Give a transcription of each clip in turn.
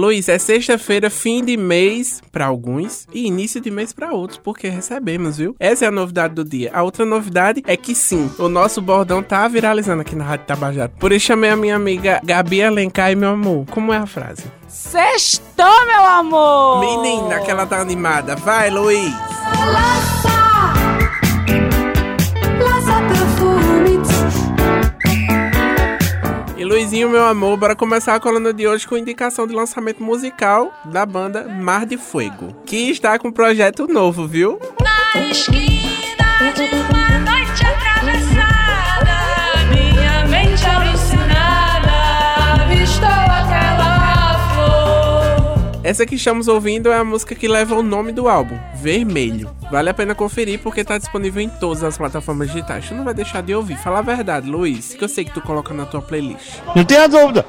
Luiz, é sexta-feira, fim de mês para alguns e início de mês para outros, porque recebemos, viu? Essa é a novidade do dia. A outra novidade é que sim, o nosso bordão tá viralizando aqui na Rádio Tabajara. Por isso chamei a minha amiga Gabi Alencar e meu amor. Como é a frase? Sextou, meu amor! Menina, que ela tá animada. Vai, Luiz! Lança, Luizinho, meu amor, bora começar a coluna de hoje com indicação de lançamento musical da banda Mar de Fuego, que está com um projeto novo, viu? Na esquina de Essa que estamos ouvindo é a música que leva o nome do álbum, Vermelho. Vale a pena conferir porque tá disponível em todas as plataformas digitais. Tu não vai deixar de ouvir. Fala a verdade, Luiz, que eu sei que tu coloca na tua playlist. Não tenha dúvida.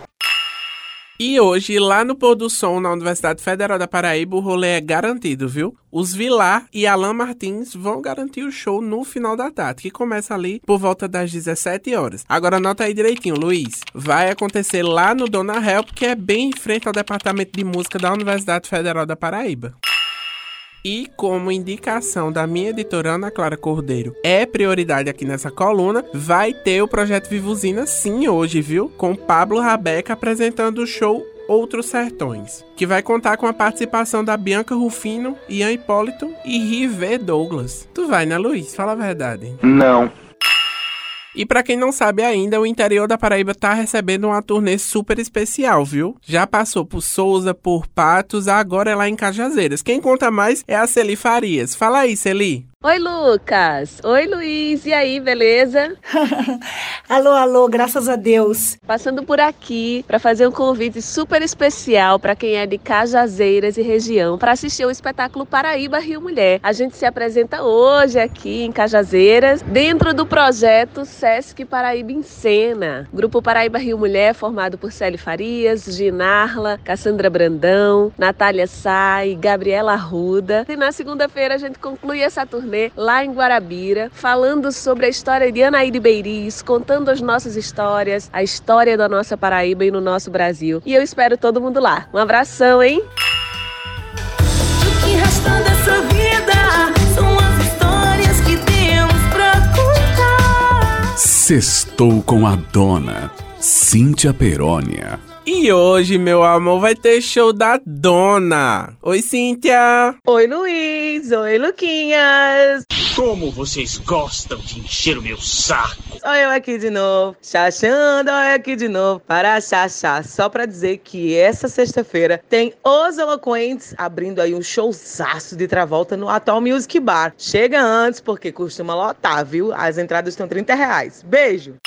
E hoje, lá no Pôr do Som, na Universidade Federal da Paraíba, o rolê é garantido, viu? Os Vilar e Alan Martins vão garantir o show no final da tarde, que começa ali por volta das 17 horas. Agora anota aí direitinho, Luiz. Vai acontecer lá no Dona Help, que é bem em frente ao Departamento de Música da Universidade Federal da Paraíba. E como indicação da minha editora Ana Clara Cordeiro é prioridade aqui nessa coluna, vai ter o projeto Vivuzina sim hoje, viu? Com Pablo Rabeca apresentando o show Outros Sertões, que vai contar com a participação da Bianca Rufino, Ian Hipólito e Rivé Douglas. Tu vai, né, Luiz? Fala a verdade. Não. E pra quem não sabe ainda, o interior da Paraíba tá recebendo uma turnê super especial, viu? Já passou por Souza, por Patos, agora é lá em Cajazeiras. Quem conta mais é a Celi Farias. Fala aí, Celi. Oi, Lucas. Oi, Luiz. E aí, beleza? alô, alô, graças a Deus. Passando por aqui para fazer um convite super especial para quem é de Cajazeiras e região para assistir o espetáculo Paraíba Rio Mulher. A gente se apresenta hoje aqui em Cajazeiras, dentro do projeto Sesc Paraíba em Cena. Grupo Paraíba Rio Mulher formado por Célia Farias, Ginarla, Cassandra Brandão, Natália Sai, Gabriela Arruda. E na segunda-feira a gente conclui essa turnê lá em Guarabira, falando sobre a história de Anaíde Beiriz, contando as nossas histórias, a história da nossa Paraíba e no nosso Brasil. E eu espero todo mundo lá. Um abração, hein? O que resta dessa vida são as histórias que temos pra contar. Sextou com a dona Cíntia Perônia. E hoje, meu amor, vai ter show da Dona. Oi, Cíntia. Oi, Luiz. Oi, Luquinhas. Como vocês gostam de encher o meu saco. Olha eu aqui de novo, chachando, olha aqui de novo, para chachar. Só pra dizer que essa sexta-feira tem Os Eloquentes abrindo aí um showzaço de Travolta no Atual Music Bar. Chega antes, porque costuma lotar, viu? As entradas estão 30 reais. Beijo!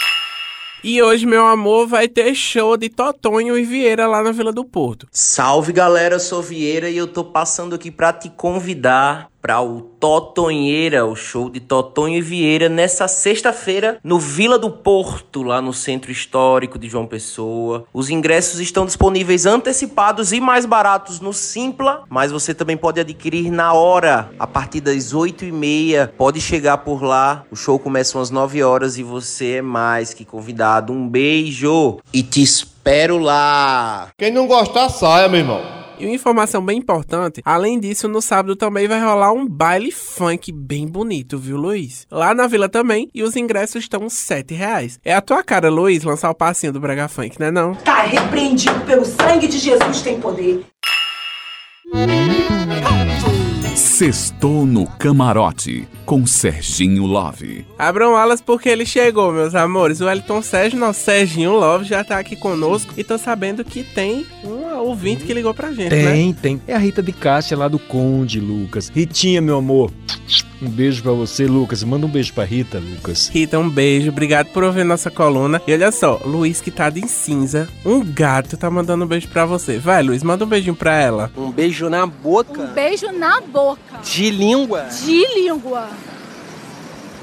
E hoje, meu amor, vai ter show de Totonho e Vieira lá na Vila do Porto. Salve galera, eu sou Vieira e eu tô passando aqui pra te convidar para o Totonheira, o show de Totonho e Vieira nessa sexta-feira no Vila do Porto, lá no Centro Histórico de João Pessoa. Os ingressos estão disponíveis antecipados e mais baratos no Simpla, mas você também pode adquirir na hora, a partir das 8 e meia. Pode chegar por lá, o show começa às 9 horas e você é mais que convidado. Um beijo e te espero lá! Quem não gostar, saia, meu irmão. E uma informação bem importante, além disso, no sábado também vai rolar um baile funk bem bonito, viu, Luiz? Lá na vila também, e os ingressos estão 7 reais. É a tua cara, Luiz, lançar o passinho do Brega Funk, né não? Tá repreendido pelo sangue de Jesus tem poder. Sextou no camarote com Serginho Love. Abram alas porque ele chegou, meus amores. O Elton Sérgio, nosso Serginho Love, já tá aqui conosco e tô sabendo que tem um ouvinte que ligou pra gente, né? Tem, tem. É a Rita de Cássia lá do Conde, Lucas. Ritinha, meu amor. Um beijo pra você, Lucas. Manda um beijo pra Rita, Lucas. Rita, um beijo. Obrigado por ouvir nossa coluna. E olha só, Luiz que tá de cinza, um gato tá mandando um beijo pra você. Vai, Luiz, manda um beijinho pra ela. Um beijo na boca. Beijo na boca. De língua. De língua.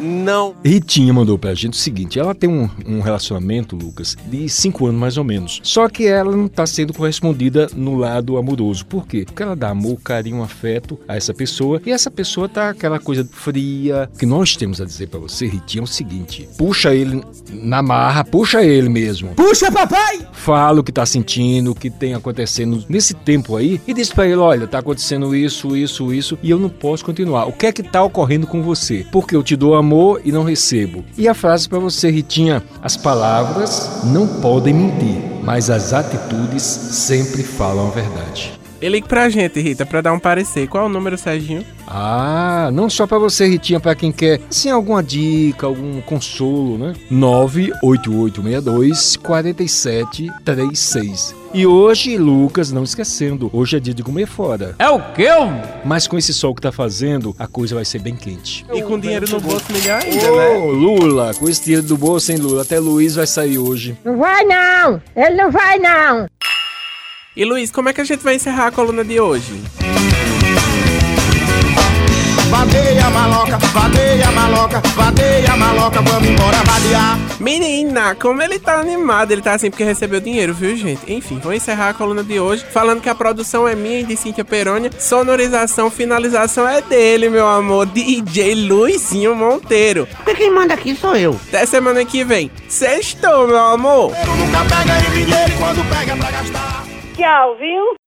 Não. Ritinha mandou pra gente o seguinte: ela tem um, um relacionamento, Lucas, de cinco anos mais ou menos. Só que ela não tá sendo correspondida no lado amoroso. Por quê? Porque ela dá amor, carinho, afeto a essa pessoa e essa pessoa tá aquela coisa fria. O que nós temos a dizer pra você, Ritinha, é o seguinte: puxa ele na marra, puxa ele mesmo. Puxa, papai! Fala o que tá sentindo, o que tem acontecendo nesse tempo aí e diz pra ele: olha, tá acontecendo isso, isso, isso e eu não posso continuar. O que é que tá ocorrendo com você? Porque eu te dou amor e não recebo. E a frase pra você, Ritinha: as palavras não podem mentir, mas as atitudes sempre falam a verdade. E ligue pra gente, Rita, pra dar um parecer. Qual é o número, Serginho? Ah, não só pra você, Ritinha, pra quem quer, assim, alguma dica, algum consolo, né? 98862 4736. E hoje, Lucas, não esquecendo, hoje é dia de comer fora. É o quê? Mas com esse sol que tá fazendo, a coisa vai ser bem quente. E com dinheiro no bolso melhor ainda, Ô, né? Lula, com esse dinheiro do bolso, hein, Lula? Até Luiz vai sair hoje. Não vai não! Ele não vai não! E Luiz, como é que a gente vai encerrar a coluna de hoje? Vadeia maloca, vadeia maloca, vadeia maloca, vamos embora vadear. Menina, como ele tá animado, ele tá assim porque recebeu dinheiro, viu, gente? Enfim, vou encerrar a coluna de hoje falando que a produção é minha e de Cíntia Perônia, sonorização, finalização é dele, meu amor, DJ Luizinho Monteiro. Porque quem manda aqui sou eu. Até semana que vem. Sextou, meu amor! Nunca pega em dinheiro quando pega pra gastar. Tchau, viu?